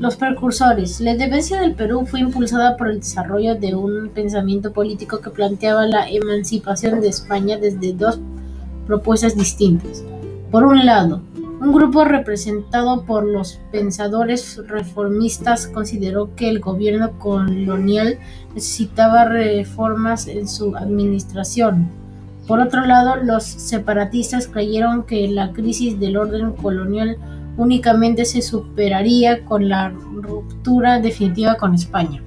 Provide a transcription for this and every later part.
Los precursores. La independencia del Perú fue impulsada por el desarrollo de un pensamiento político que planteaba la emancipación de España desde dos propuestas distintas. Por un lado, un grupo representado por los pensadores reformistas consideró que el gobierno colonial necesitaba reformas en su administración. Por otro lado, los separatistas creyeron que la crisis del orden colonial únicamente se superaría con la ruptura definitiva con España.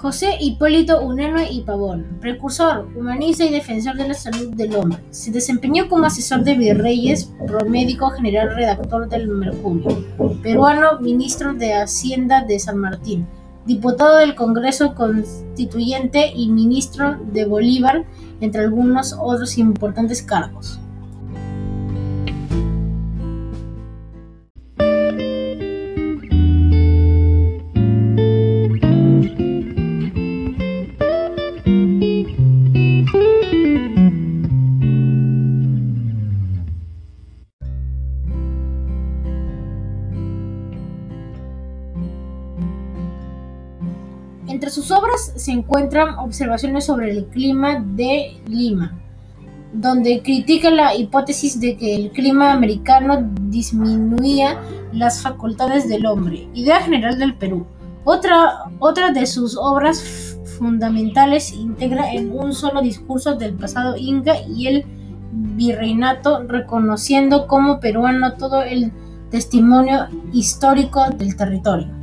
José Hipólito Unanue y Pavón, precursor, humanista y defensor de la salud del hombre. Se desempeñó como asesor de virreyes, promédico general redactor del Mercurio, peruano, ministro de Hacienda de San Martín, diputado del Congreso Constituyente y ministro de Bolívar, entre algunos otros importantes cargos. Entre sus obras se encuentran observaciones sobre el clima de Lima, donde critica la hipótesis de que el clima americano disminuía las facultades del hombre, idea general del Perú. Otra, otra de sus obras fundamentales integra en un solo discurso del pasado inca y el virreinato, reconociendo como peruano todo el testimonio histórico del territorio.